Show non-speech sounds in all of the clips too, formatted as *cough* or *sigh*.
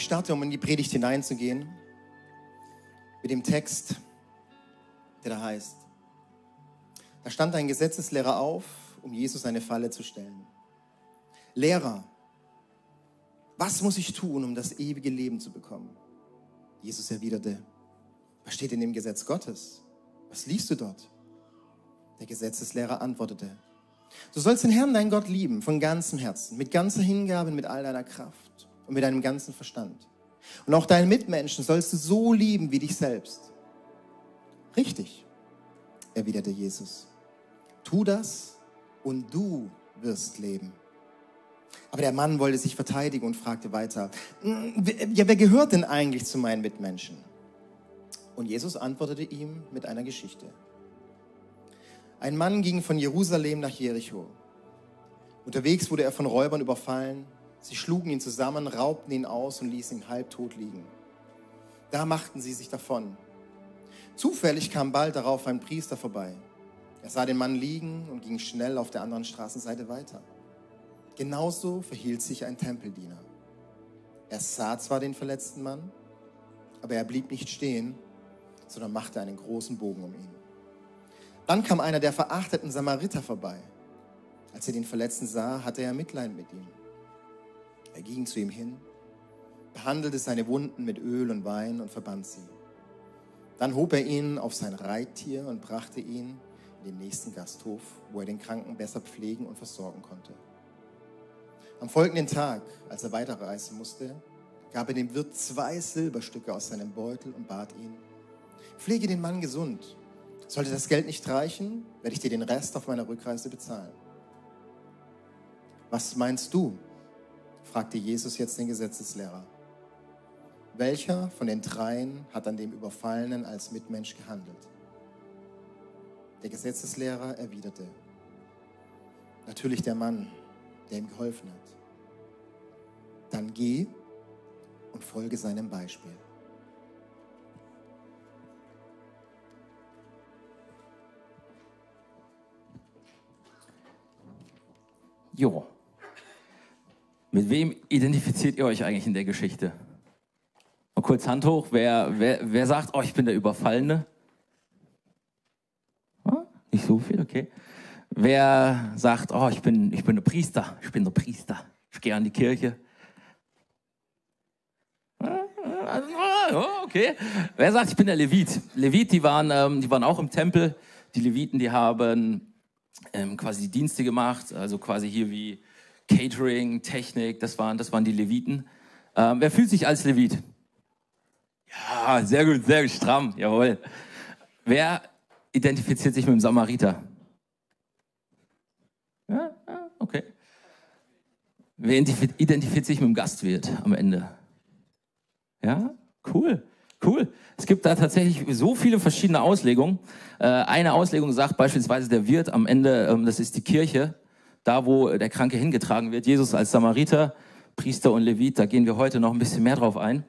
Ich starte, um in die Predigt hineinzugehen, mit dem Text, der da heißt, da stand ein Gesetzeslehrer auf, um Jesus eine Falle zu stellen. Lehrer, was muss ich tun, um das ewige Leben zu bekommen? Jesus erwiderte, was steht in dem Gesetz Gottes? Was liest du dort? Der Gesetzeslehrer antwortete, du sollst den Herrn, dein Gott, lieben, von ganzem Herzen, mit ganzer Hingabe, mit all deiner Kraft und mit deinem ganzen Verstand. Und auch deinen Mitmenschen sollst du so lieben wie dich selbst. Richtig, erwiderte Jesus. Tu das und du wirst leben. Aber der Mann wollte sich verteidigen und fragte weiter, hm, ja, wer gehört denn eigentlich zu meinen Mitmenschen? Und Jesus antwortete ihm mit einer Geschichte. Ein Mann ging von Jerusalem nach Jericho. Unterwegs wurde er von Räubern überfallen. Sie schlugen ihn zusammen, raubten ihn aus und ließen ihn halbtot liegen. Da machten sie sich davon. Zufällig kam bald darauf ein Priester vorbei. Er sah den Mann liegen und ging schnell auf der anderen Straßenseite weiter. Genauso verhielt sich ein Tempeldiener. Er sah zwar den verletzten Mann, aber er blieb nicht stehen, sondern machte einen großen Bogen um ihn. Dann kam einer der verachteten Samariter vorbei. Als er den Verletzten sah, hatte er Mitleid mit ihm. Er ging zu ihm hin, behandelte seine Wunden mit Öl und Wein und verband sie. Dann hob er ihn auf sein Reittier und brachte ihn in den nächsten Gasthof, wo er den Kranken besser pflegen und versorgen konnte. Am folgenden Tag, als er weiterreisen musste, gab er dem Wirt zwei Silberstücke aus seinem Beutel und bat ihn, pflege den Mann gesund. Sollte das Geld nicht reichen, werde ich dir den Rest auf meiner Rückreise bezahlen. Was meinst du? Fragte Jesus jetzt den Gesetzeslehrer. Welcher von den dreien hat an dem Überfallenen als Mitmensch gehandelt? Der Gesetzeslehrer erwiderte, natürlich der Mann, der ihm geholfen hat. Dann geh und folge seinem Beispiel. Jo. Mit wem identifiziert ihr euch eigentlich in der Geschichte? Mal kurz Hand hoch. Wer, wer, wer sagt, oh, ich bin der Überfallene? Oh, nicht so viel, okay. Wer sagt, oh, ich bin, ich bin der Priester, ich bin der Priester, ich gehe an die Kirche. Okay. Wer sagt, ich bin der Levit? Levit, die waren, ähm, die waren auch im Tempel. Die Leviten, die haben ähm, quasi Dienste gemacht, also quasi hier wie Catering, Technik, das waren, das waren die Leviten. Ähm, wer fühlt sich als Levit? Ja, sehr gut, sehr stramm, jawohl. Wer identifiziert sich mit dem Samariter? Ja, okay. Wer identifiziert sich mit dem Gastwirt am Ende? Ja, cool, cool. Es gibt da tatsächlich so viele verschiedene Auslegungen. Äh, eine Auslegung sagt beispielsweise der Wirt am Ende, ähm, das ist die Kirche, da wo der Kranke hingetragen wird. Jesus als Samariter, Priester und Levit, da gehen wir heute noch ein bisschen mehr drauf ein.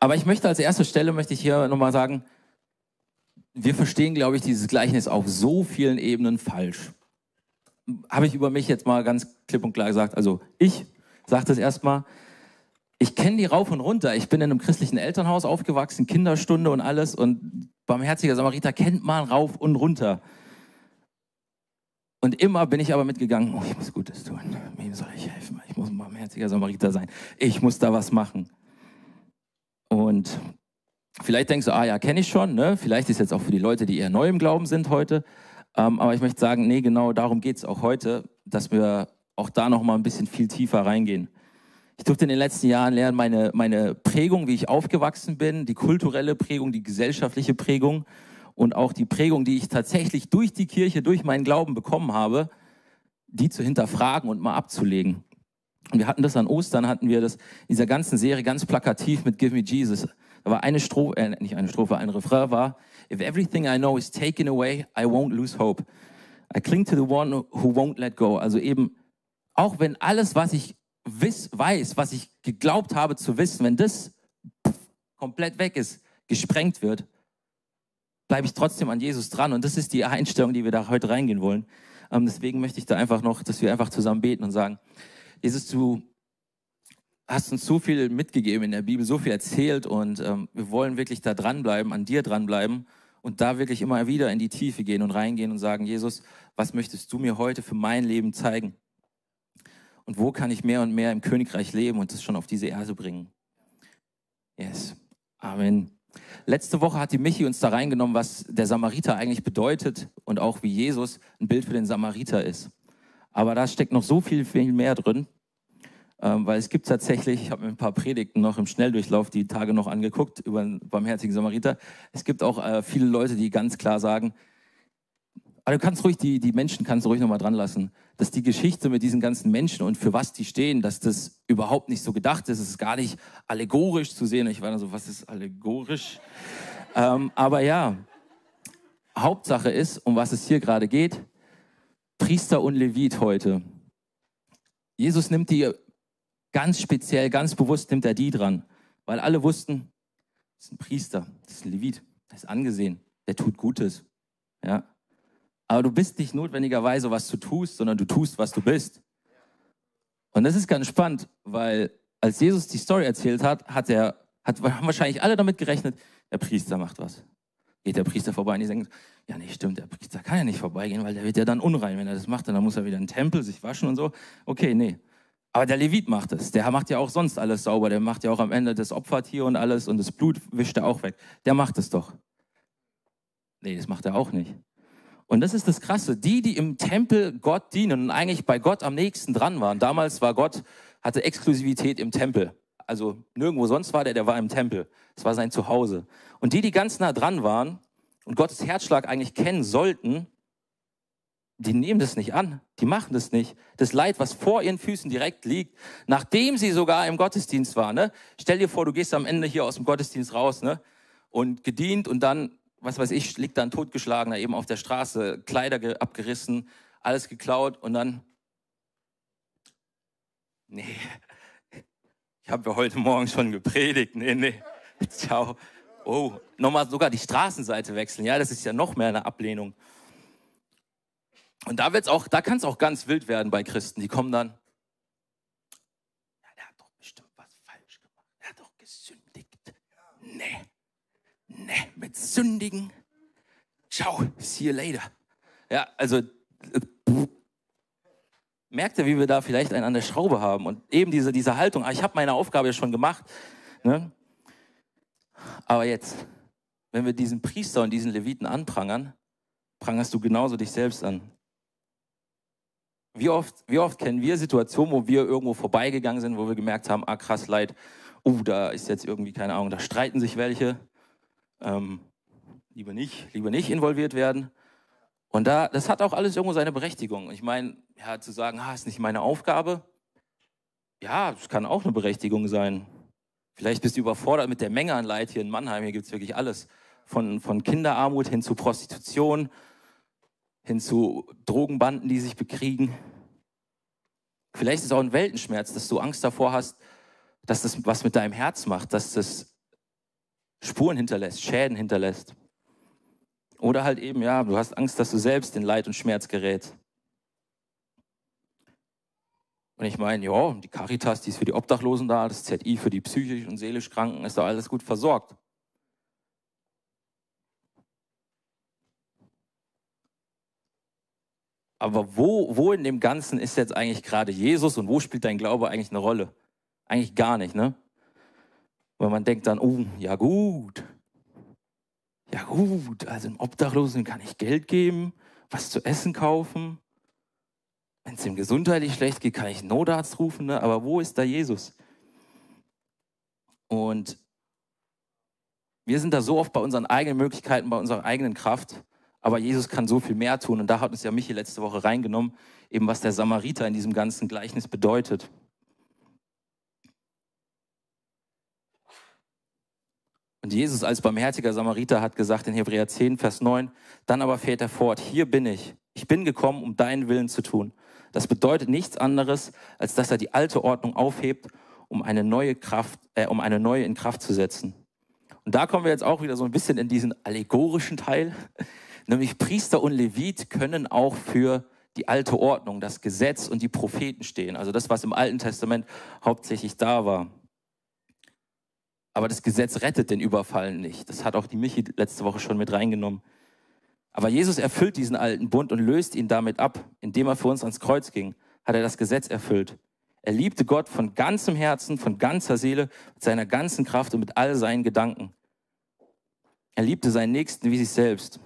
Aber ich möchte als erste Stelle, möchte ich hier nochmal sagen, wir verstehen, glaube ich, dieses Gleichnis auf so vielen Ebenen falsch habe ich über mich jetzt mal ganz klipp und klar gesagt. Also ich sage das erstmal. Ich kenne die rauf und runter. Ich bin in einem christlichen Elternhaus aufgewachsen, Kinderstunde und alles. Und barmherziger Samariter kennt man rauf und runter. Und immer bin ich aber mitgegangen, oh, ich muss Gutes tun. Wem soll ich helfen? Ich muss ein barmherziger Samariter sein. Ich muss da was machen. Und vielleicht denkst du, ah ja, kenne ich schon. Ne? Vielleicht ist jetzt auch für die Leute, die eher neu im Glauben sind heute. Ähm, aber ich möchte sagen, nee, genau darum geht es auch heute, dass wir auch da noch mal ein bisschen viel tiefer reingehen. Ich durfte in den letzten Jahren lernen, meine, meine Prägung, wie ich aufgewachsen bin, die kulturelle Prägung, die gesellschaftliche Prägung und auch die Prägung, die ich tatsächlich durch die Kirche, durch meinen Glauben bekommen habe, die zu hinterfragen und mal abzulegen. Und wir hatten das an Ostern, hatten wir das in dieser ganzen Serie ganz plakativ mit Give Me Jesus. Da war eine Strophe, äh, nicht eine Strophe, ein Refrain war, If everything I know is taken away, I won't lose hope. I cling to the one who won't let go. Also eben, auch wenn alles, was ich wiss, weiß, was ich geglaubt habe zu wissen, wenn das komplett weg ist, gesprengt wird, bleibe ich trotzdem an Jesus dran. Und das ist die Einstellung, die wir da heute reingehen wollen. Ähm, deswegen möchte ich da einfach noch, dass wir einfach zusammen beten und sagen, Jesus, du hast uns so viel mitgegeben in der Bibel, so viel erzählt und ähm, wir wollen wirklich da dranbleiben, an dir dranbleiben und da wirklich immer wieder in die Tiefe gehen und reingehen und sagen, Jesus, was möchtest du mir heute für mein Leben zeigen? Und wo kann ich mehr und mehr im Königreich leben und das schon auf diese Erde bringen? Yes. Amen. Letzte Woche hat die Michi uns da reingenommen, was der Samariter eigentlich bedeutet und auch wie Jesus ein Bild für den Samariter ist. Aber da steckt noch so viel, viel mehr drin. Ähm, weil es gibt tatsächlich, ich habe mir ein paar Predigten noch im Schnelldurchlauf die Tage noch angeguckt über den barmherzigen Samariter. Es gibt auch äh, viele Leute, die ganz klar sagen, aber du kannst ruhig die, die Menschen kannst du ruhig nochmal dran lassen, dass die Geschichte mit diesen ganzen Menschen und für was die stehen, dass das überhaupt nicht so gedacht ist. Es ist gar nicht allegorisch zu sehen. Ich war dann so, was ist allegorisch? ähm, aber ja, Hauptsache ist, um was es hier gerade geht, Priester und Levit heute. Jesus nimmt die Ganz speziell, ganz bewusst nimmt er die dran, weil alle wussten, das ist ein Priester, das ist ein Levit, der ist angesehen, der tut Gutes. Ja. Aber du bist nicht notwendigerweise, was du tust, sondern du tust, was du bist. Und das ist ganz spannend, weil als Jesus die Story erzählt hat, hat er, hat, haben wahrscheinlich alle damit gerechnet, der Priester macht was. Geht der Priester vorbei und die sagen, ja, nee, stimmt, der Priester kann ja nicht vorbeigehen, weil der wird ja dann unrein. Wenn er das macht, dann muss er wieder in den Tempel sich waschen und so. Okay, nee. Aber der Levit macht es. Der macht ja auch sonst alles sauber. Der macht ja auch am Ende das Opfertier und alles und das Blut wischt er auch weg. Der macht es doch. Nee, das macht er auch nicht. Und das ist das Krasse. Die, die im Tempel Gott dienen und eigentlich bei Gott am nächsten dran waren. Damals war Gott, hatte Exklusivität im Tempel. Also nirgendwo sonst war der, der war im Tempel. Das war sein Zuhause. Und die, die ganz nah dran waren und Gottes Herzschlag eigentlich kennen sollten, die nehmen das nicht an, die machen das nicht. Das Leid, was vor ihren Füßen direkt liegt, nachdem sie sogar im Gottesdienst waren. Ne? Stell dir vor, du gehst am Ende hier aus dem Gottesdienst raus ne? und gedient und dann, was weiß ich, liegt da ein Totgeschlagener eben auf der Straße, Kleider abgerissen, alles geklaut und dann, nee, ich habe ja heute Morgen schon gepredigt, nee, nee, ciao. Oh, nochmal sogar die Straßenseite wechseln, ja, das ist ja noch mehr eine Ablehnung. Und da wird's auch, da kann es auch ganz wild werden bei Christen. Die kommen dann, ja, der hat doch bestimmt was falsch gemacht. Er hat doch gesündigt. Nee, nee, mit Sündigen. Ciao, see you later. Ja, also äh, merkt ihr, wie wir da vielleicht einen an der Schraube haben und eben diese, diese Haltung, ah, ich habe meine Aufgabe schon gemacht. Ne? Aber jetzt, wenn wir diesen Priester und diesen Leviten anprangern, prangerst du genauso dich selbst an. Wie oft, wie oft kennen wir Situationen, wo wir irgendwo vorbeigegangen sind, wo wir gemerkt haben, ah krass, Leid, uh, da ist jetzt irgendwie, keine Ahnung, da streiten sich welche. Ähm, lieber nicht, lieber nicht involviert werden. Und da, das hat auch alles irgendwo seine Berechtigung. Ich meine, ja, zu sagen, ah, ist nicht meine Aufgabe. Ja, das kann auch eine Berechtigung sein. Vielleicht bist du überfordert mit der Menge an Leid hier in Mannheim. Hier gibt es wirklich alles. Von, von Kinderarmut hin zu Prostitution, hin zu Drogenbanden, die sich bekriegen. Vielleicht ist es auch ein Weltenschmerz, dass du Angst davor hast, dass das was mit deinem Herz macht, dass das Spuren hinterlässt, Schäden hinterlässt. Oder halt eben, ja, du hast Angst, dass du selbst in Leid und Schmerz gerät. Und ich meine, ja, die Caritas, die ist für die Obdachlosen da, das ZI für die psychisch und seelisch Kranken, ist da alles gut versorgt. Aber wo, wo in dem Ganzen ist jetzt eigentlich gerade Jesus und wo spielt dein Glaube eigentlich eine Rolle? Eigentlich gar nicht, ne? Weil man denkt dann, oh, ja gut. Ja gut, also einem Obdachlosen kann ich Geld geben, was zu essen kaufen. Wenn es ihm gesundheitlich schlecht geht, kann ich einen Notarzt rufen, ne? aber wo ist da Jesus? Und wir sind da so oft bei unseren eigenen Möglichkeiten, bei unserer eigenen Kraft aber Jesus kann so viel mehr tun. Und da hat uns ja Michi letzte Woche reingenommen, eben was der Samariter in diesem ganzen Gleichnis bedeutet. Und Jesus als barmherziger Samariter hat gesagt in Hebräer 10, Vers 9, dann aber fährt er fort, hier bin ich. Ich bin gekommen, um deinen Willen zu tun. Das bedeutet nichts anderes, als dass er die alte Ordnung aufhebt, um eine neue Kraft, äh, um eine neue in Kraft zu setzen. Und da kommen wir jetzt auch wieder so ein bisschen in diesen allegorischen Teil. *laughs* Nämlich Priester und Levit können auch für die alte Ordnung, das Gesetz und die Propheten stehen. Also das, was im Alten Testament hauptsächlich da war. Aber das Gesetz rettet den Überfallen nicht. Das hat auch die Michi letzte Woche schon mit reingenommen. Aber Jesus erfüllt diesen alten Bund und löst ihn damit ab, indem er für uns ans Kreuz ging, hat er das Gesetz erfüllt. Er liebte Gott von ganzem Herzen, von ganzer Seele, mit seiner ganzen Kraft und mit all seinen Gedanken. Er liebte seinen Nächsten wie sich selbst.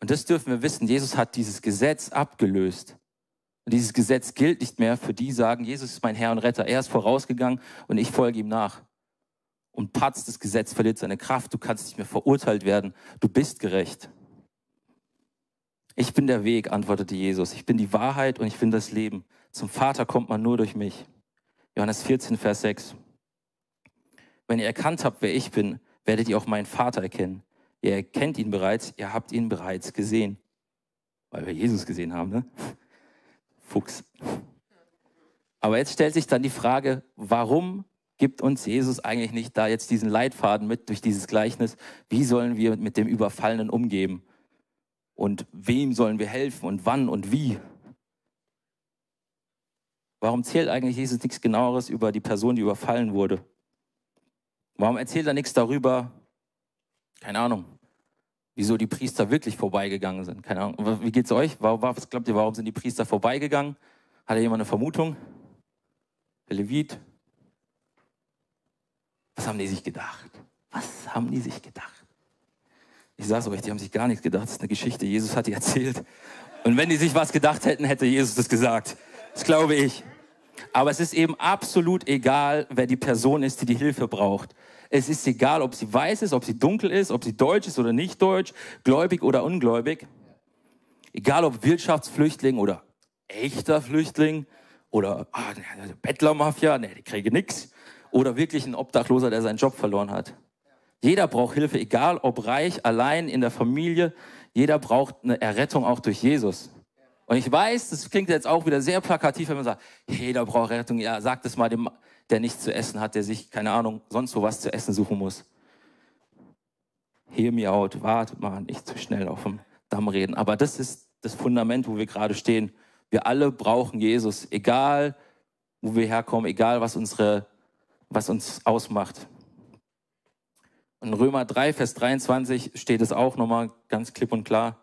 Und das dürfen wir wissen. Jesus hat dieses Gesetz abgelöst. Und dieses Gesetz gilt nicht mehr für die, die sagen, Jesus ist mein Herr und Retter. Er ist vorausgegangen und ich folge ihm nach. Und patzt, das Gesetz verliert seine Kraft. Du kannst nicht mehr verurteilt werden. Du bist gerecht. Ich bin der Weg, antwortete Jesus. Ich bin die Wahrheit und ich bin das Leben. Zum Vater kommt man nur durch mich. Johannes 14, Vers 6. Wenn ihr erkannt habt, wer ich bin, werdet ihr auch meinen Vater erkennen. Ihr kennt ihn bereits, ihr habt ihn bereits gesehen. Weil wir Jesus gesehen haben, ne? Fuchs. Aber jetzt stellt sich dann die Frage, warum gibt uns Jesus eigentlich nicht da jetzt diesen Leitfaden mit durch dieses Gleichnis? Wie sollen wir mit dem Überfallenen umgehen? Und wem sollen wir helfen und wann und wie? Warum zählt eigentlich Jesus nichts genaueres über die Person, die überfallen wurde? Warum erzählt er nichts darüber, keine Ahnung, wieso die Priester wirklich vorbeigegangen sind? Keine Ahnung. Wie geht's euch? Was glaubt ihr, warum sind die Priester vorbeigegangen? Hat jemand eine Vermutung? Der Levit? Was haben die sich gedacht? Was haben die sich gedacht? Ich sag's euch, die haben sich gar nichts gedacht. Das ist eine Geschichte. Jesus hat die erzählt. Und wenn die sich was gedacht hätten, hätte Jesus das gesagt. Das glaube ich. Aber es ist eben absolut egal, wer die Person ist, die die Hilfe braucht. Es ist egal, ob sie weiß ist, ob sie dunkel ist, ob sie deutsch ist oder nicht deutsch, gläubig oder ungläubig. Egal ob Wirtschaftsflüchtling oder echter Flüchtling oder ah, Bettlermafia, nee, die kriege nichts. Oder wirklich ein Obdachloser, der seinen Job verloren hat. Jeder braucht Hilfe, egal ob reich, allein, in der Familie. Jeder braucht eine Errettung auch durch Jesus. Und ich weiß, das klingt jetzt auch wieder sehr plakativ, wenn man sagt, jeder braucht Rettung. Ja, sagt es mal dem, der nichts zu essen hat, der sich, keine Ahnung, sonst wo was zu essen suchen muss. Hear me out, wartet mal, nicht zu schnell auf dem Damm reden. Aber das ist das Fundament, wo wir gerade stehen. Wir alle brauchen Jesus, egal wo wir herkommen, egal was, unsere, was uns ausmacht. In Römer 3, Vers 23 steht es auch nochmal ganz klipp und klar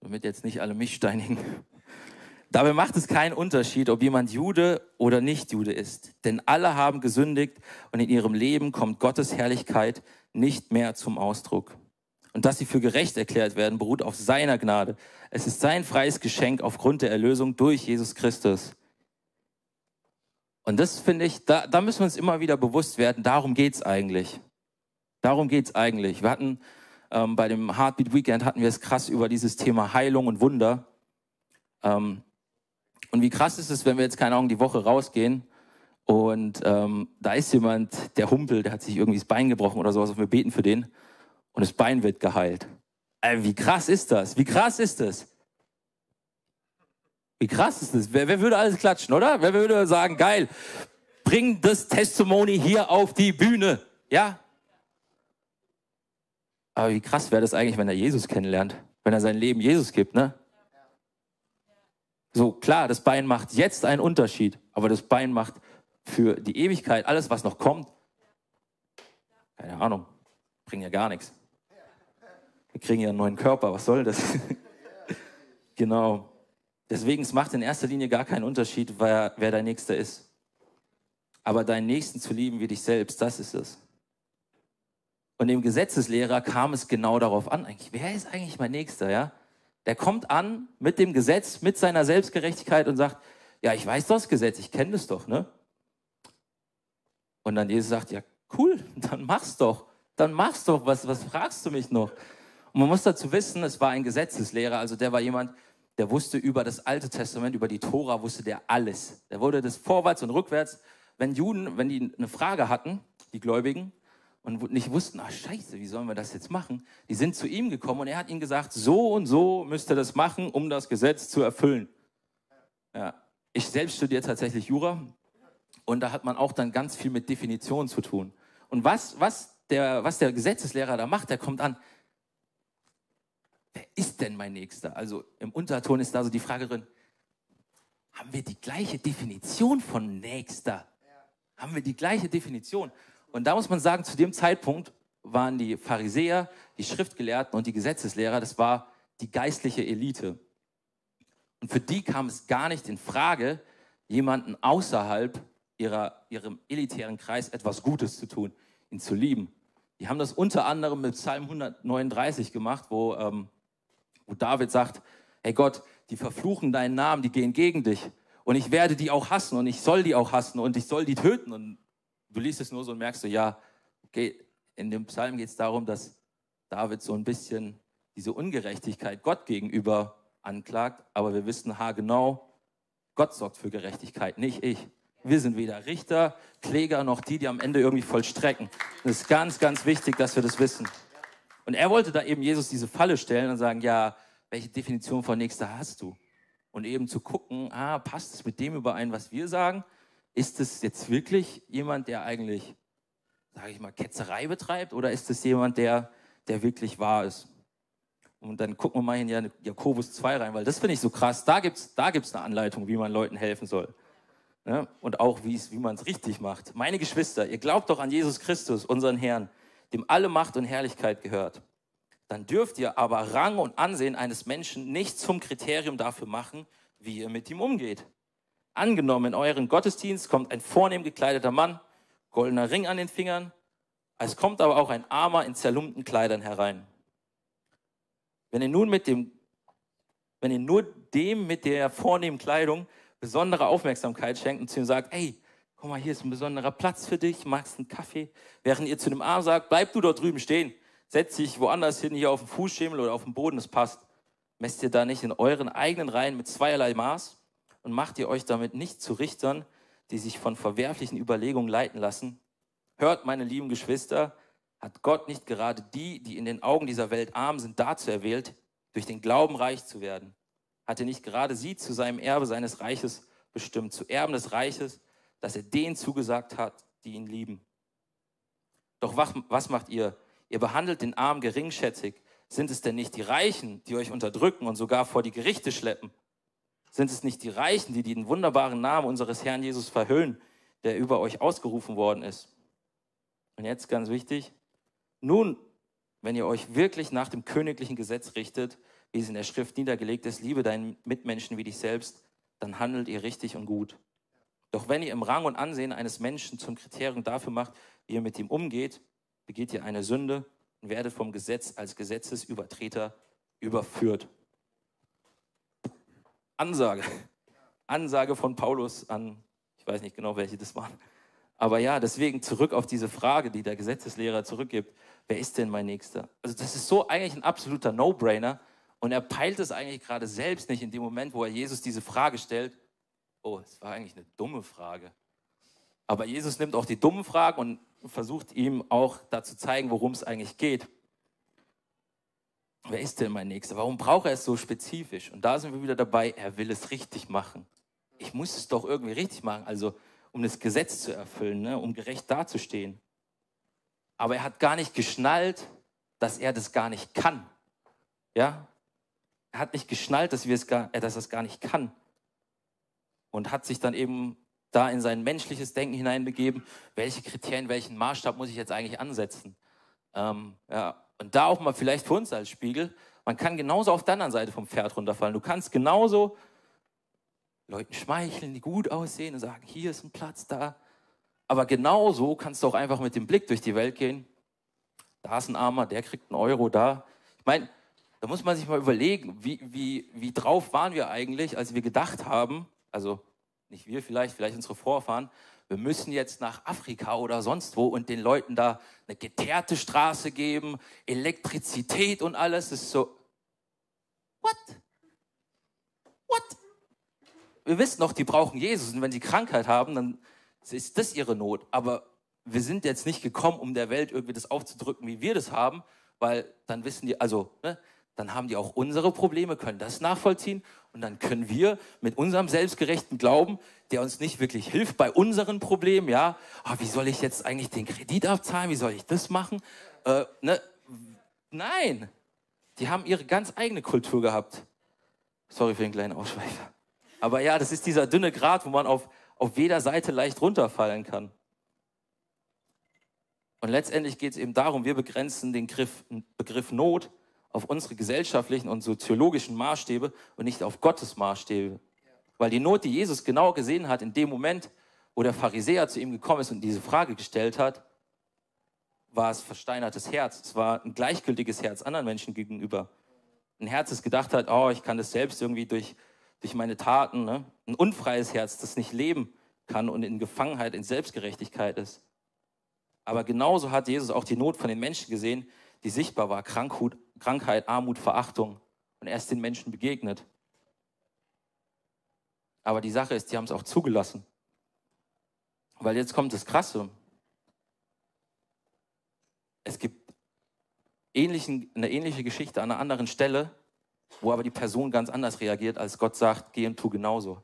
damit jetzt nicht alle mich steinigen. *laughs* Dabei macht es keinen Unterschied, ob jemand Jude oder nicht Jude ist, denn alle haben gesündigt und in ihrem Leben kommt Gottes Herrlichkeit nicht mehr zum Ausdruck. Und dass sie für gerecht erklärt werden, beruht auf seiner Gnade. Es ist sein freies Geschenk aufgrund der Erlösung durch Jesus Christus. Und das finde ich, da, da müssen wir uns immer wieder bewusst werden, darum geht es eigentlich. Darum geht es eigentlich. Wir hatten ähm, bei dem Heartbeat Weekend hatten wir es krass über dieses Thema Heilung und Wunder. Ähm, und wie krass ist es, wenn wir jetzt, keine Ahnung, die Woche rausgehen und ähm, da ist jemand, der humpelt, der hat sich irgendwie das Bein gebrochen oder sowas und wir beten für den und das Bein wird geheilt. Äh, wie krass ist das? Wie krass ist das? Wie krass ist das? Wer, wer würde alles klatschen, oder? Wer würde sagen, geil, bring das Testimony hier auf die Bühne? Ja? Aber wie krass wäre das eigentlich, wenn er Jesus kennenlernt, wenn er sein Leben Jesus gibt, ne? So, klar, das Bein macht jetzt einen Unterschied, aber das Bein macht für die Ewigkeit, alles, was noch kommt, keine Ahnung, bringt ja gar nichts. Wir kriegen ja einen neuen Körper, was soll das? *laughs* genau. Deswegen, es macht in erster Linie gar keinen Unterschied, wer, wer dein Nächster ist. Aber deinen Nächsten zu lieben wie dich selbst, das ist es. Und dem Gesetzeslehrer kam es genau darauf an, eigentlich, wer ist eigentlich mein Nächster, ja? Der kommt an mit dem Gesetz, mit seiner Selbstgerechtigkeit und sagt, ja, ich weiß das Gesetz, ich kenne das doch, ne? Und dann Jesus sagt, ja, cool, *laughs* dann mach's doch. Dann mach's doch, was, was fragst du mich noch? Und man muss dazu wissen, es war ein Gesetzeslehrer, also der war jemand, der wusste über das Alte Testament, über die Tora, wusste der alles. Der wurde das vorwärts und rückwärts. Wenn Juden, wenn die eine Frage hatten, die Gläubigen, und nicht wussten, ach scheiße, wie sollen wir das jetzt machen? Die sind zu ihm gekommen und er hat ihnen gesagt, so und so müsst ihr das machen, um das Gesetz zu erfüllen. Ja. Ich selbst studiere tatsächlich Jura und da hat man auch dann ganz viel mit Definitionen zu tun. Und was, was, der, was der Gesetzeslehrer da macht, der kommt an, ist denn mein Nächster? Also im Unterton ist da so die Frage drin, haben wir die gleiche Definition von Nächster? Haben wir die gleiche Definition? Und da muss man sagen, zu dem Zeitpunkt waren die Pharisäer, die Schriftgelehrten und die Gesetzeslehrer, das war die geistliche Elite. Und für die kam es gar nicht in Frage, jemanden außerhalb ihrer, ihrem elitären Kreis etwas Gutes zu tun, ihn zu lieben. Die haben das unter anderem mit Psalm 139 gemacht, wo, ähm, wo David sagt, hey Gott, die verfluchen deinen Namen, die gehen gegen dich. Und ich werde die auch hassen und ich soll die auch hassen und ich soll die töten. Und du liest es nur so und merkst du, ja, okay, in dem Psalm geht es darum, dass David so ein bisschen diese Ungerechtigkeit Gott gegenüber anklagt, aber wir wissen haargenau, Gott sorgt für Gerechtigkeit, nicht ich. Wir sind weder Richter, Kläger noch die, die am Ende irgendwie vollstrecken. Das ist ganz, ganz wichtig, dass wir das wissen. Und er wollte da eben Jesus diese Falle stellen und sagen, ja, welche Definition von Nächster hast du? Und eben zu gucken, ah, passt es mit dem überein, was wir sagen? Ist es jetzt wirklich jemand, der eigentlich, sage ich mal, Ketzerei betreibt oder ist es jemand, der, der wirklich wahr ist? Und dann gucken wir mal in Jakobus 2 rein, weil das finde ich so krass. Da gibt es da gibt's eine Anleitung, wie man Leuten helfen soll. Ja, und auch, wie man es richtig macht. Meine Geschwister, ihr glaubt doch an Jesus Christus, unseren Herrn, dem alle Macht und Herrlichkeit gehört. Dann dürft ihr aber Rang und Ansehen eines Menschen nicht zum Kriterium dafür machen, wie ihr mit ihm umgeht. Angenommen, in euren Gottesdienst kommt ein vornehm gekleideter Mann, goldener Ring an den Fingern, es kommt aber auch ein Armer in zerlumpten Kleidern herein. Wenn ihr nun mit dem, wenn ihr nur dem mit der vornehmen Kleidung besondere Aufmerksamkeit schenkt und zu ihm sagt, ey, guck mal, hier ist ein besonderer Platz für dich, magst einen Kaffee? Während ihr zu dem Arm sagt, bleib du dort drüben stehen, setz dich woanders hin, hier auf den Fußschemel oder auf den Boden, das passt. Messt ihr da nicht in euren eigenen Reihen mit zweierlei Maß und macht ihr euch damit nicht zu Richtern, die sich von verwerflichen Überlegungen leiten lassen? Hört, meine lieben Geschwister, hat Gott nicht gerade die, die in den Augen dieser Welt arm sind, dazu erwählt, durch den Glauben reich zu werden? Hat er nicht gerade sie zu seinem Erbe seines Reiches bestimmt, zu Erben des Reiches, dass er denen zugesagt hat, die ihn lieben? Doch was, macht ihr? Ihr behandelt den Armen geringschätzig. Sind es denn nicht die Reichen, die euch unterdrücken und sogar vor die Gerichte schleppen? Sind es nicht die Reichen, die den wunderbaren Namen unseres Herrn Jesus verhüllen, der über euch ausgerufen worden ist? Und jetzt ganz wichtig, nun, wenn ihr euch wirklich nach dem königlichen Gesetz richtet, wie es in der Schrift niedergelegt ist, liebe deinen Mitmenschen wie dich selbst, dann handelt ihr richtig und gut. Doch wenn ihr im Rang und Ansehen eines Menschen zum Kriterium dafür macht, wie ihr mit ihm umgeht, begeht ihr eine Sünde und werdet vom Gesetz als Gesetzesübertreter überführt. Ansage. Ansage von Paulus an, ich weiß nicht genau, welche das waren. Aber ja, deswegen zurück auf diese Frage, die der Gesetzeslehrer zurückgibt. Wer ist denn mein Nächster? Also das ist so eigentlich ein absoluter No-Brainer. Und er peilt es eigentlich gerade selbst nicht in dem Moment, wo er Jesus diese Frage stellt. Oh, es war eigentlich eine dumme Frage. Aber Jesus nimmt auch die dummen Fragen und versucht ihm auch da zu zeigen, worum es eigentlich geht. Wer ist denn mein Nächster? Warum braucht er es so spezifisch? Und da sind wir wieder dabei, er will es richtig machen. Ich muss es doch irgendwie richtig machen. Also um das Gesetz zu erfüllen, ne, um gerecht dazustehen. Aber er hat gar nicht geschnallt, dass er das gar nicht kann. Ja? Er hat nicht geschnallt, dass, wir es gar, äh, dass er es gar nicht kann. Und hat sich dann eben da in sein menschliches Denken hineinbegeben, welche Kriterien, welchen Maßstab muss ich jetzt eigentlich ansetzen. Ähm, ja. Und da auch mal vielleicht für uns als Spiegel, man kann genauso auf der anderen Seite vom Pferd runterfallen. Du kannst genauso Leuten schmeicheln, die gut aussehen und sagen, hier ist ein Platz da. Aber genauso kannst du auch einfach mit dem Blick durch die Welt gehen. Da ist ein Armer, der kriegt einen Euro da. Ich meine, da muss man sich mal überlegen, wie, wie, wie drauf waren wir eigentlich, als wir gedacht haben, also nicht wir vielleicht, vielleicht unsere Vorfahren, wir müssen jetzt nach Afrika oder sonst wo und den Leuten da eine geteerte Straße geben, Elektrizität und alles. Das ist so, what? What? wir wissen doch, die brauchen Jesus und wenn sie Krankheit haben, dann ist das ihre Not. Aber wir sind jetzt nicht gekommen, um der Welt irgendwie das aufzudrücken, wie wir das haben, weil dann wissen die, also, ne, dann haben die auch unsere Probleme, können das nachvollziehen und dann können wir mit unserem selbstgerechten Glauben, der uns nicht wirklich hilft bei unseren Problemen, ja, oh, wie soll ich jetzt eigentlich den Kredit abzahlen, wie soll ich das machen? Äh, ne? Nein, die haben ihre ganz eigene Kultur gehabt. Sorry für den kleinen Ausschweifer. Aber ja, das ist dieser dünne Grat, wo man auf, auf jeder Seite leicht runterfallen kann. Und letztendlich geht es eben darum, wir begrenzen den Begriff, Begriff Not auf unsere gesellschaftlichen und soziologischen Maßstäbe und nicht auf Gottes Maßstäbe. Weil die Not, die Jesus genau gesehen hat, in dem Moment, wo der Pharisäer zu ihm gekommen ist und diese Frage gestellt hat, war es versteinertes Herz. Es war ein gleichgültiges Herz anderen Menschen gegenüber. Ein Herz, das gedacht hat, oh, ich kann das selbst irgendwie durch, durch meine Taten. Ne? Ein unfreies Herz, das nicht leben kann und in Gefangenheit, in Selbstgerechtigkeit ist. Aber genauso hat Jesus auch die Not von den Menschen gesehen, die sichtbar war. Krankheit, Armut, Verachtung. Und er ist den Menschen begegnet. Aber die Sache ist, die haben es auch zugelassen. Weil jetzt kommt das Krasse. Es gibt ähnlichen, eine ähnliche Geschichte an einer anderen Stelle, wo aber die Person ganz anders reagiert, als Gott sagt, geh und tu genauso.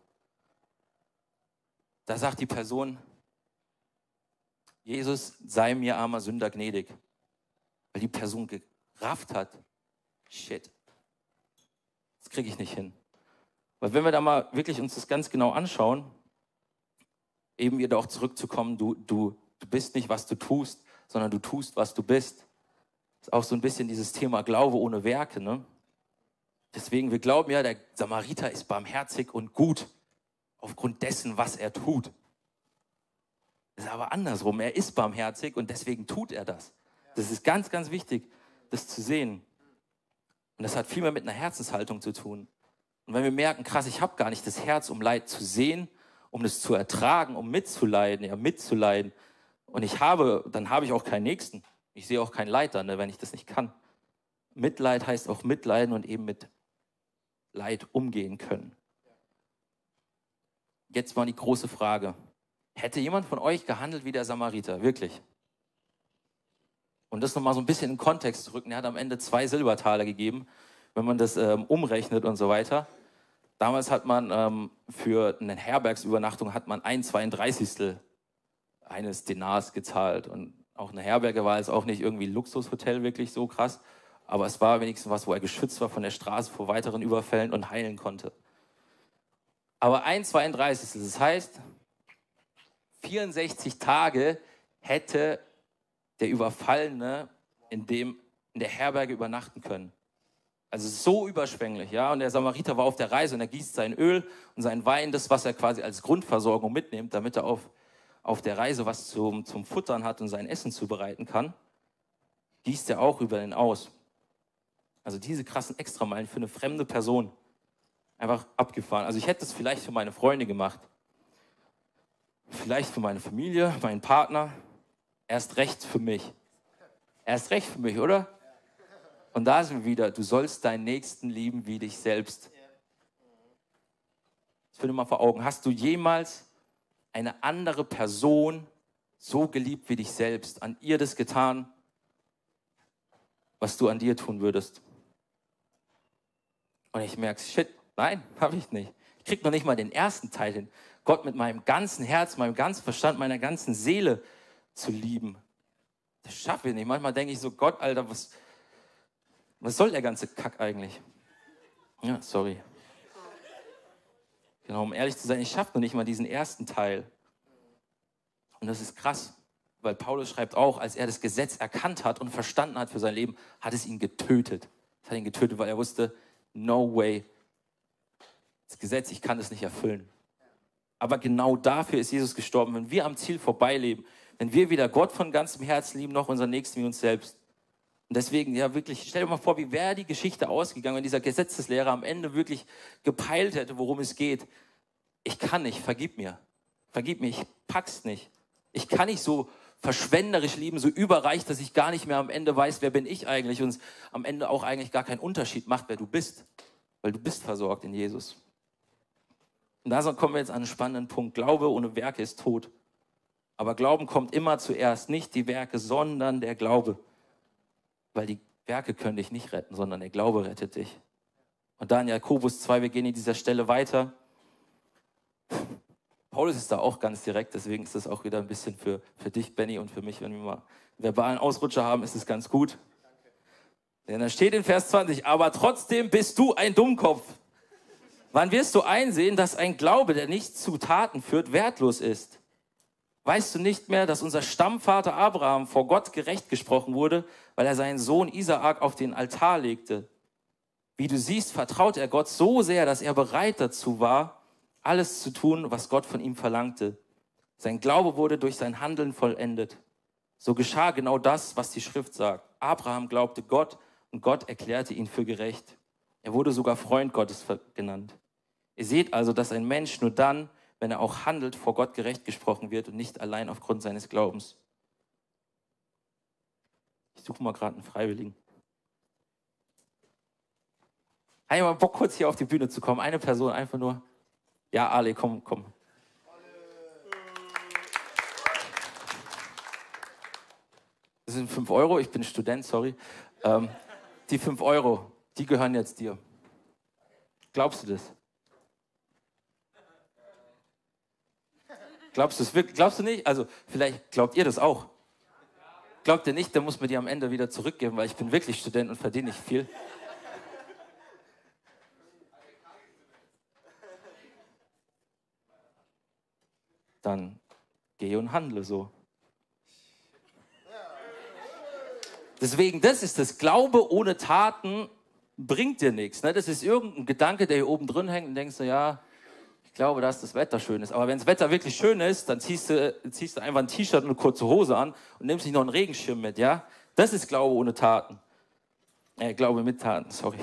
Da sagt die Person, Jesus, sei mir armer Sünder gnädig. Weil die Person gerafft hat, shit, das kriege ich nicht hin. Weil wenn wir da mal wirklich uns das ganz genau anschauen, eben wieder auch zurückzukommen, du, du, du bist nicht, was du tust, sondern du tust, was du bist. Das ist auch so ein bisschen dieses Thema Glaube ohne Werke. Ne? Deswegen, wir glauben ja, der Samariter ist barmherzig und gut aufgrund dessen, was er tut. Das ist aber andersrum. Er ist barmherzig und deswegen tut er das. Das ist ganz, ganz wichtig, das zu sehen. Und das hat viel mehr mit einer Herzenshaltung zu tun. Und wenn wir merken, krass, ich habe gar nicht das Herz, um Leid zu sehen, um es zu ertragen, um mitzuleiden, ja, mitzuleiden. Und ich habe, dann habe ich auch keinen Nächsten. Ich sehe auch keinen Leid ne, wenn ich das nicht kann. Mitleid heißt auch mitleiden und eben mit Leid umgehen können. Jetzt mal die große Frage. Hätte jemand von euch gehandelt wie der Samariter? Wirklich? Und das nochmal so ein bisschen in Kontext zu rücken. Er hat am Ende zwei Silbertaler gegeben, wenn man das ähm, umrechnet und so weiter. Damals hat man ähm, für eine Herbergsübernachtung hat man ein 32. eines Denars gezahlt. Und auch eine Herberge war jetzt auch nicht irgendwie Luxushotel wirklich so krass. Aber es war wenigstens was, wo er geschützt war von der Straße vor weiteren Überfällen und heilen konnte. Aber ein 32. Das heißt, 64 Tage hätte der Überfallene in, dem, in der Herberge übernachten können. Also so überschwänglich, ja. Und der Samariter war auf der Reise und er gießt sein Öl und sein Wein, das, was er quasi als Grundversorgung mitnimmt, damit er auf, auf der Reise was zum, zum Futtern hat und sein Essen zubereiten kann, gießt er auch über den aus. Also diese krassen Extrameilen für eine fremde Person. Einfach abgefahren. Also ich hätte es vielleicht für meine Freunde gemacht vielleicht für meine Familie, meinen Partner, erst recht für mich. Erst recht für mich, oder? Und da sind wir wieder, du sollst deinen Nächsten lieben wie dich selbst. Das führ dir mal vor Augen. Hast du jemals eine andere Person so geliebt wie dich selbst, an ihr das getan, was du an dir tun würdest? Und ich merke, shit, nein, *laughs* habe ich nicht. Ich krieg noch nicht mal den ersten Teil hin. Gott mit meinem ganzen Herz, meinem ganzen Verstand, meiner ganzen Seele zu lieben. Das schaffe ich nicht. Manchmal denke ich so, Gott, Alter, was, was soll der ganze Kack eigentlich? Ja, sorry. Genau, um ehrlich zu sein, ich schaffe noch nicht mal diesen ersten Teil. Und das ist krass, weil Paulus schreibt auch, als er das Gesetz erkannt hat und verstanden hat für sein Leben, hat es ihn getötet. Es hat ihn getötet, weil er wusste, no way. Das Gesetz, ich kann es nicht erfüllen. Aber genau dafür ist Jesus gestorben. Wenn wir am Ziel vorbeileben, wenn wir weder Gott von ganzem Herzen lieben, noch unseren Nächsten wie uns selbst. Und deswegen, ja, wirklich, stell dir mal vor, wie wäre die Geschichte ausgegangen, wenn dieser Gesetzeslehrer am Ende wirklich gepeilt hätte, worum es geht. Ich kann nicht, vergib mir. Vergib mir, ich pack's nicht. Ich kann nicht so verschwenderisch lieben, so überreich, dass ich gar nicht mehr am Ende weiß, wer bin ich eigentlich und am Ende auch eigentlich gar keinen Unterschied macht, wer du bist. Weil du bist versorgt in Jesus. Und da kommen wir jetzt an einen spannenden Punkt. Glaube ohne Werke ist tot. Aber Glauben kommt immer zuerst, nicht die Werke, sondern der Glaube. Weil die Werke können dich nicht retten, sondern der Glaube rettet dich. Und dann Jakobus 2, wir gehen in dieser Stelle weiter. Paulus ist da auch ganz direkt, deswegen ist das auch wieder ein bisschen für, für dich, Benny, und für mich. Wenn wir mal einen verbalen Ausrutscher haben, ist es ganz gut. Denn da steht in Vers 20, aber trotzdem bist du ein Dummkopf. Wann wirst du einsehen, dass ein Glaube, der nicht zu Taten führt, wertlos ist? Weißt du nicht mehr, dass unser Stammvater Abraham vor Gott gerecht gesprochen wurde, weil er seinen Sohn Isaak auf den Altar legte? Wie du siehst, vertraut er Gott so sehr, dass er bereit dazu war, alles zu tun, was Gott von ihm verlangte. Sein Glaube wurde durch sein Handeln vollendet. So geschah genau das, was die Schrift sagt. Abraham glaubte Gott und Gott erklärte ihn für gerecht. Er wurde sogar Freund Gottes genannt. Ihr seht also, dass ein Mensch nur dann, wenn er auch handelt, vor Gott gerecht gesprochen wird und nicht allein aufgrund seines Glaubens. Ich suche mal gerade einen Freiwilligen. Ich mal Bock, kurz hier auf die Bühne zu kommen? Eine Person einfach nur. Ja, Ali, komm, komm. Das sind 5 Euro, ich bin Student, sorry. Ähm, die 5 Euro, die gehören jetzt dir. Glaubst du das? Glaubst du es wirklich? Glaubst du nicht? Also, vielleicht glaubt ihr das auch. Glaubt ihr nicht, dann muss man die am Ende wieder zurückgeben, weil ich bin wirklich Student und verdiene nicht viel. Dann gehe und handle so. Deswegen, das ist das Glaube ohne Taten bringt dir nichts. Ne? Das ist irgendein Gedanke, der hier oben drin hängt und denkst du, ja, ich glaube, dass das Wetter schön ist. Aber wenn das Wetter wirklich schön ist, dann ziehst du, ziehst du einfach ein T-Shirt und eine kurze Hose an und nimmst nicht noch einen Regenschirm mit, ja? Das ist Glaube ohne Taten. Äh, Glaube mit Taten, sorry.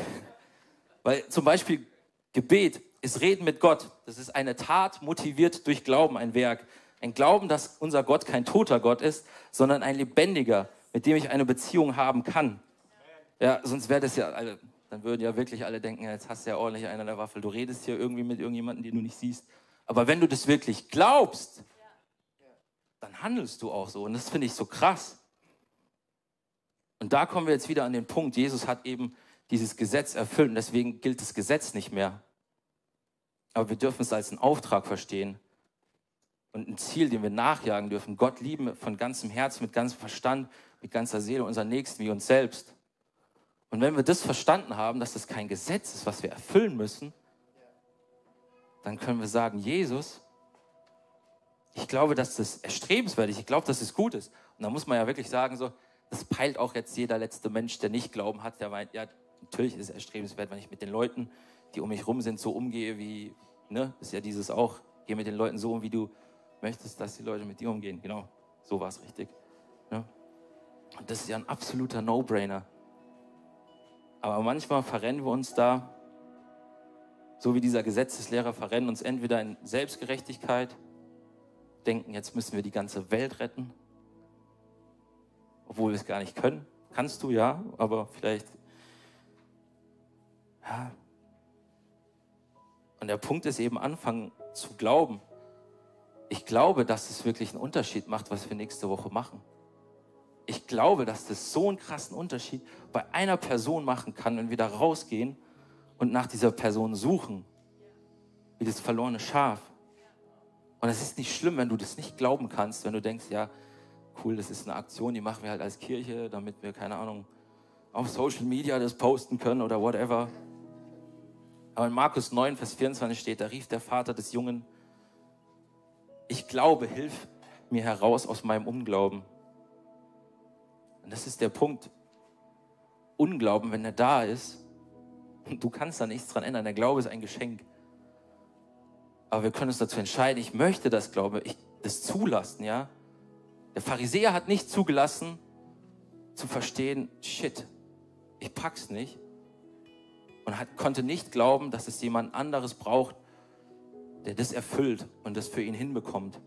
Weil zum Beispiel Gebet ist Reden mit Gott. Das ist eine Tat motiviert durch Glauben, ein Werk. Ein Glauben, dass unser Gott kein toter Gott ist, sondern ein lebendiger, mit dem ich eine Beziehung haben kann. Ja, sonst wäre das ja, also, dann würden ja wirklich alle denken, jetzt hast du ja ordentlich einen an der Waffel. Du redest hier irgendwie mit irgendjemandem, den du nicht siehst. Aber wenn du das wirklich glaubst, dann handelst du auch so. Und das finde ich so krass. Und da kommen wir jetzt wieder an den Punkt, Jesus hat eben dieses Gesetz erfüllt und deswegen gilt das Gesetz nicht mehr. Aber wir dürfen es als einen Auftrag verstehen und ein Ziel, dem wir nachjagen dürfen. Gott lieben von ganzem Herzen, mit ganzem Verstand, mit ganzer Seele, unseren Nächsten wie uns selbst. Und wenn wir das verstanden haben, dass das kein Gesetz ist, was wir erfüllen müssen, dann können wir sagen, Jesus, ich glaube, dass das erstrebenswert ist, ich glaube, dass es gut ist. Und da muss man ja wirklich sagen, so, das peilt auch jetzt jeder letzte Mensch, der nicht Glauben hat, der meint, ja, natürlich ist es erstrebenswert, wenn ich mit den Leuten, die um mich rum sind, so umgehe, wie, ne, ist ja dieses auch, geh mit den Leuten so um, wie du möchtest, dass die Leute mit dir umgehen. Genau, so war es richtig. Ne? Und das ist ja ein absoluter No-Brainer. Aber manchmal verrennen wir uns da, so wie dieser Gesetzeslehrer verrennen uns entweder in Selbstgerechtigkeit, denken, jetzt müssen wir die ganze Welt retten, obwohl wir es gar nicht können. Kannst du ja, aber vielleicht. Ja. Und der Punkt ist eben anfangen zu glauben. Ich glaube, dass es wirklich einen Unterschied macht, was wir nächste Woche machen ich glaube, dass das so einen krassen Unterschied bei einer Person machen kann, wenn wir da rausgehen und nach dieser Person suchen, wie das verlorene Schaf. Und es ist nicht schlimm, wenn du das nicht glauben kannst, wenn du denkst, ja, cool, das ist eine Aktion, die machen wir halt als Kirche, damit wir, keine Ahnung, auf Social Media das posten können oder whatever. Aber in Markus 9, Vers 24 steht, da rief der Vater des Jungen, ich glaube, hilf mir heraus aus meinem Unglauben. Und das ist der Punkt. Unglauben, wenn er da ist, du kannst da nichts dran ändern. Der Glaube ist ein Geschenk. Aber wir können uns dazu entscheiden, ich möchte das Glaube, ich das zulassen, ja. Der Pharisäer hat nicht zugelassen, zu verstehen, shit, ich pack's nicht. Und hat, konnte nicht glauben, dass es jemand anderes braucht, der das erfüllt und das für ihn hinbekommt.